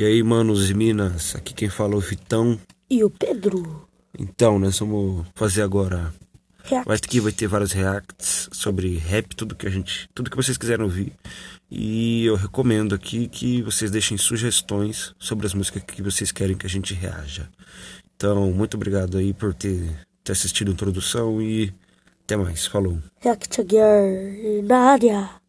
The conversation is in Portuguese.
E aí, manos e minas, aqui quem fala é o Vitão. E o Pedro. Então, nós vamos fazer agora. React. Vai aqui vai ter vários reacts sobre rap, tudo que a gente, tudo que vocês quiserem ouvir. E eu recomendo aqui que vocês deixem sugestões sobre as músicas que vocês querem que a gente reaja. Então, muito obrigado aí por ter, ter assistido a introdução e até mais. Falou. React Gear na área.